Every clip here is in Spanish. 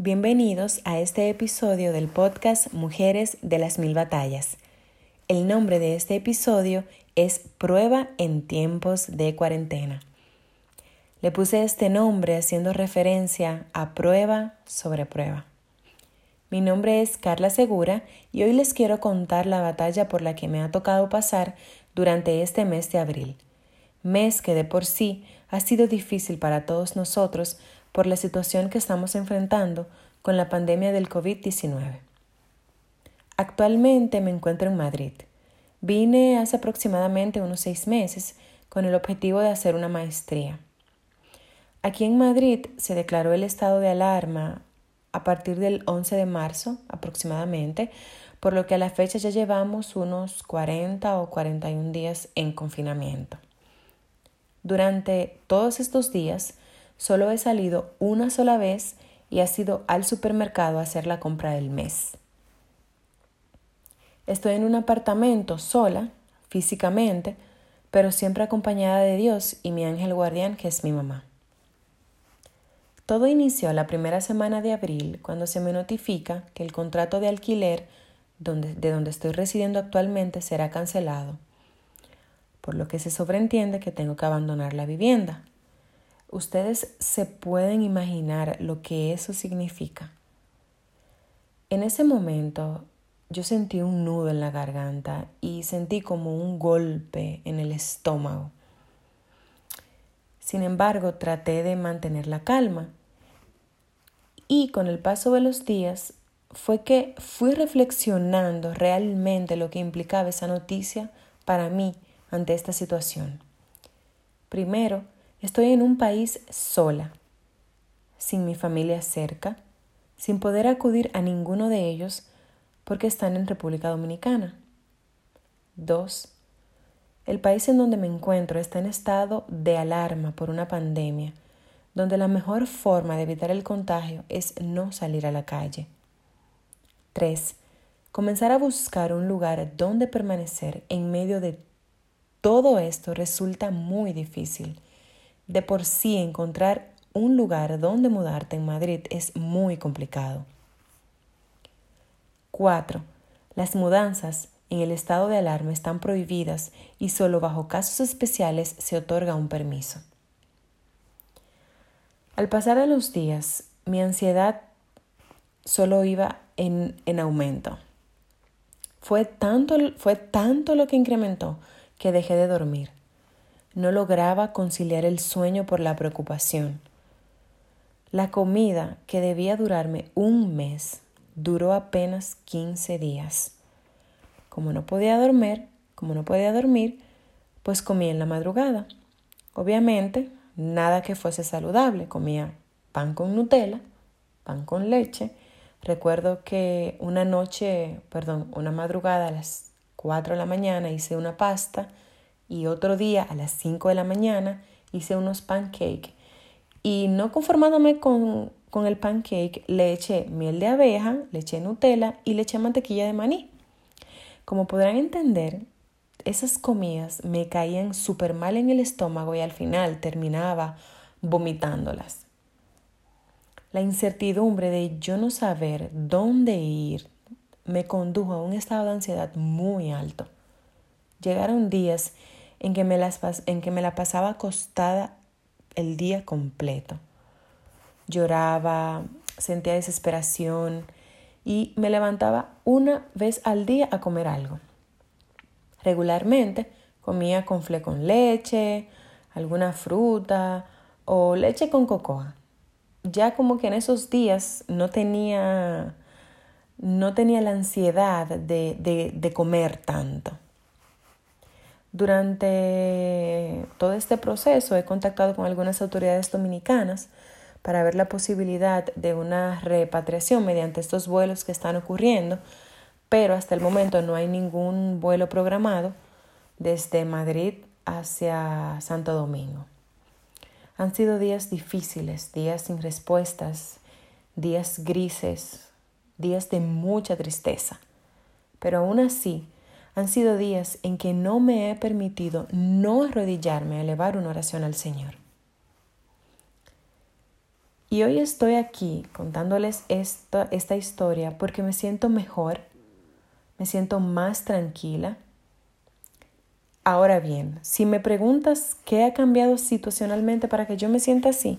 Bienvenidos a este episodio del podcast Mujeres de las Mil Batallas. El nombre de este episodio es Prueba en tiempos de cuarentena. Le puse este nombre haciendo referencia a prueba sobre prueba. Mi nombre es Carla Segura y hoy les quiero contar la batalla por la que me ha tocado pasar durante este mes de abril, mes que de por sí ha sido difícil para todos nosotros por la situación que estamos enfrentando con la pandemia del COVID-19. Actualmente me encuentro en Madrid. Vine hace aproximadamente unos seis meses con el objetivo de hacer una maestría. Aquí en Madrid se declaró el estado de alarma a partir del 11 de marzo aproximadamente, por lo que a la fecha ya llevamos unos 40 o 41 días en confinamiento. Durante todos estos días Solo he salido una sola vez y ha sido al supermercado a hacer la compra del mes. Estoy en un apartamento sola, físicamente, pero siempre acompañada de Dios y mi ángel guardián, que es mi mamá. Todo inició la primera semana de abril cuando se me notifica que el contrato de alquiler de donde estoy residiendo actualmente será cancelado, por lo que se sobreentiende que tengo que abandonar la vivienda. Ustedes se pueden imaginar lo que eso significa. En ese momento yo sentí un nudo en la garganta y sentí como un golpe en el estómago. Sin embargo, traté de mantener la calma y con el paso de los días fue que fui reflexionando realmente lo que implicaba esa noticia para mí ante esta situación. Primero, Estoy en un país sola, sin mi familia cerca, sin poder acudir a ninguno de ellos porque están en República Dominicana. 2. El país en donde me encuentro está en estado de alarma por una pandemia, donde la mejor forma de evitar el contagio es no salir a la calle. 3. Comenzar a buscar un lugar donde permanecer en medio de todo esto resulta muy difícil de por sí encontrar un lugar donde mudarte en Madrid es muy complicado. 4. Las mudanzas en el estado de alarma están prohibidas y solo bajo casos especiales se otorga un permiso. Al pasar de los días, mi ansiedad solo iba en, en aumento. Fue tanto, fue tanto lo que incrementó que dejé de dormir. No lograba conciliar el sueño por la preocupación. La comida, que debía durarme un mes, duró apenas 15 días. Como no podía dormir, como no podía dormir, pues comía en la madrugada. Obviamente, nada que fuese saludable. Comía pan con Nutella, pan con leche. Recuerdo que una noche, perdón, una madrugada a las 4 de la mañana hice una pasta y otro día a las 5 de la mañana hice unos pancakes y no conformándome con, con el pancake le eché miel de abeja, le eché Nutella y le eché mantequilla de maní. Como podrán entender, esas comidas me caían súper mal en el estómago y al final terminaba vomitándolas. La incertidumbre de yo no saber dónde ir me condujo a un estado de ansiedad muy alto. Llegaron días en que me, las, en que me la pasaba acostada el día completo. Lloraba, sentía desesperación y me levantaba una vez al día a comer algo. Regularmente comía confle con leche, alguna fruta o leche con cocoa. Ya como que en esos días no tenía, no tenía la ansiedad de, de, de comer tanto. Durante todo este proceso he contactado con algunas autoridades dominicanas para ver la posibilidad de una repatriación mediante estos vuelos que están ocurriendo, pero hasta el momento no hay ningún vuelo programado desde Madrid hacia Santo Domingo. Han sido días difíciles, días sin respuestas, días grises, días de mucha tristeza, pero aún así han sido días en que no me he permitido no arrodillarme a elevar una oración al Señor. Y hoy estoy aquí contándoles esta, historia porque me siento mejor, me siento más tranquila. Ahora bien, si me preguntas qué ha cambiado situacionalmente para que yo me sienta así,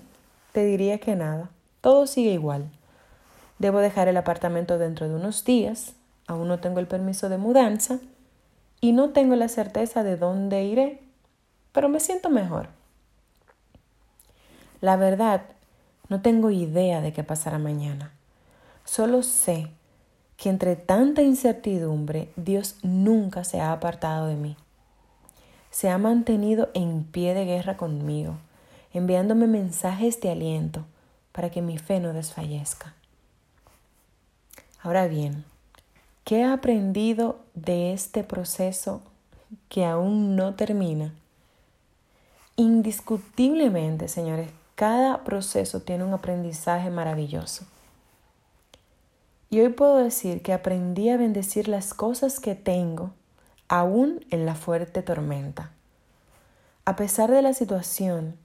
te diría que nada, todo sigue igual. Debo dejar el apartamento dentro de unos días, aún no tengo el permiso de mudanza y no tengo la certeza de dónde iré, pero me siento mejor. La verdad no tengo idea de qué pasará mañana. Solo sé que entre tanta incertidumbre Dios nunca se ha apartado de mí. Se ha mantenido en pie de guerra conmigo, enviándome mensajes de aliento para que mi fe no desfallezca. Ahora bien, ¿qué he aprendido de este proceso que aún no termina? Indiscutiblemente, señores, cada proceso tiene un aprendizaje maravilloso. Y hoy puedo decir que aprendí a bendecir las cosas que tengo, aún en la fuerte tormenta. A pesar de la situación,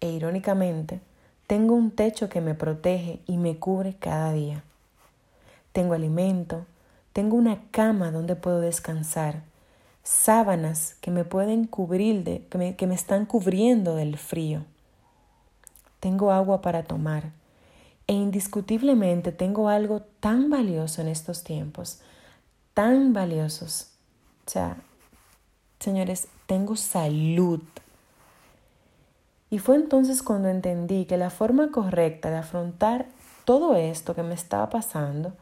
e irónicamente, tengo un techo que me protege y me cubre cada día. Tengo alimento, tengo una cama donde puedo descansar, sábanas que me pueden cubrir, de, que, me, que me están cubriendo del frío tengo agua para tomar. E indiscutiblemente tengo algo tan valioso en estos tiempos, tan valiosos. O sea, señores, tengo salud. Y fue entonces cuando entendí que la forma correcta de afrontar todo esto que me estaba pasando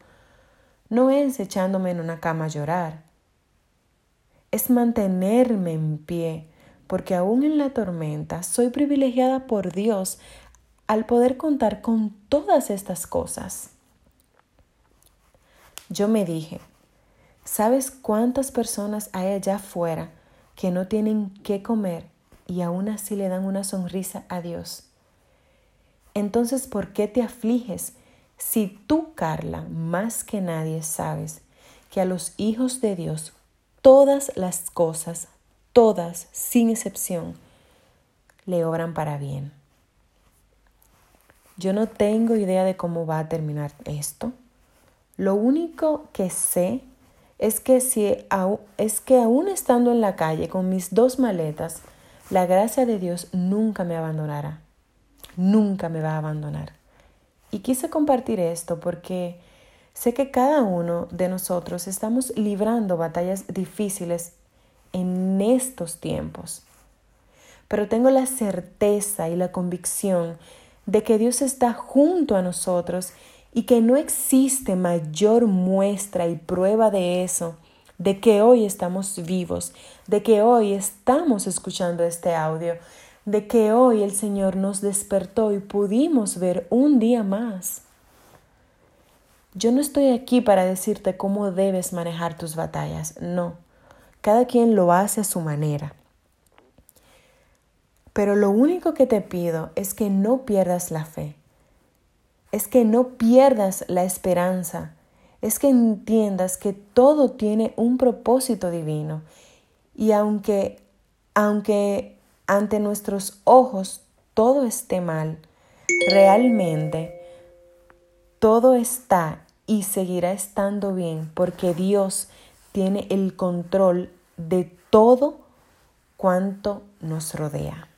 no es echándome en una cama a llorar, es mantenerme en pie, porque aún en la tormenta soy privilegiada por Dios al poder contar con todas estas cosas. Yo me dije, ¿sabes cuántas personas hay allá afuera que no tienen qué comer y aún así le dan una sonrisa a Dios? Entonces, ¿por qué te afliges si tú, Carla, más que nadie sabes que a los hijos de Dios todas las cosas, todas, sin excepción, le obran para bien? Yo no tengo idea de cómo va a terminar esto. Lo único que sé es que, si, es que aún estando en la calle con mis dos maletas, la gracia de Dios nunca me abandonará. Nunca me va a abandonar. Y quise compartir esto porque sé que cada uno de nosotros estamos librando batallas difíciles en estos tiempos. Pero tengo la certeza y la convicción de que Dios está junto a nosotros y que no existe mayor muestra y prueba de eso, de que hoy estamos vivos, de que hoy estamos escuchando este audio, de que hoy el Señor nos despertó y pudimos ver un día más. Yo no estoy aquí para decirte cómo debes manejar tus batallas, no. Cada quien lo hace a su manera. Pero lo único que te pido es que no pierdas la fe, es que no pierdas la esperanza, es que entiendas que todo tiene un propósito divino y aunque, aunque ante nuestros ojos todo esté mal, realmente todo está y seguirá estando bien porque Dios tiene el control de todo cuanto nos rodea.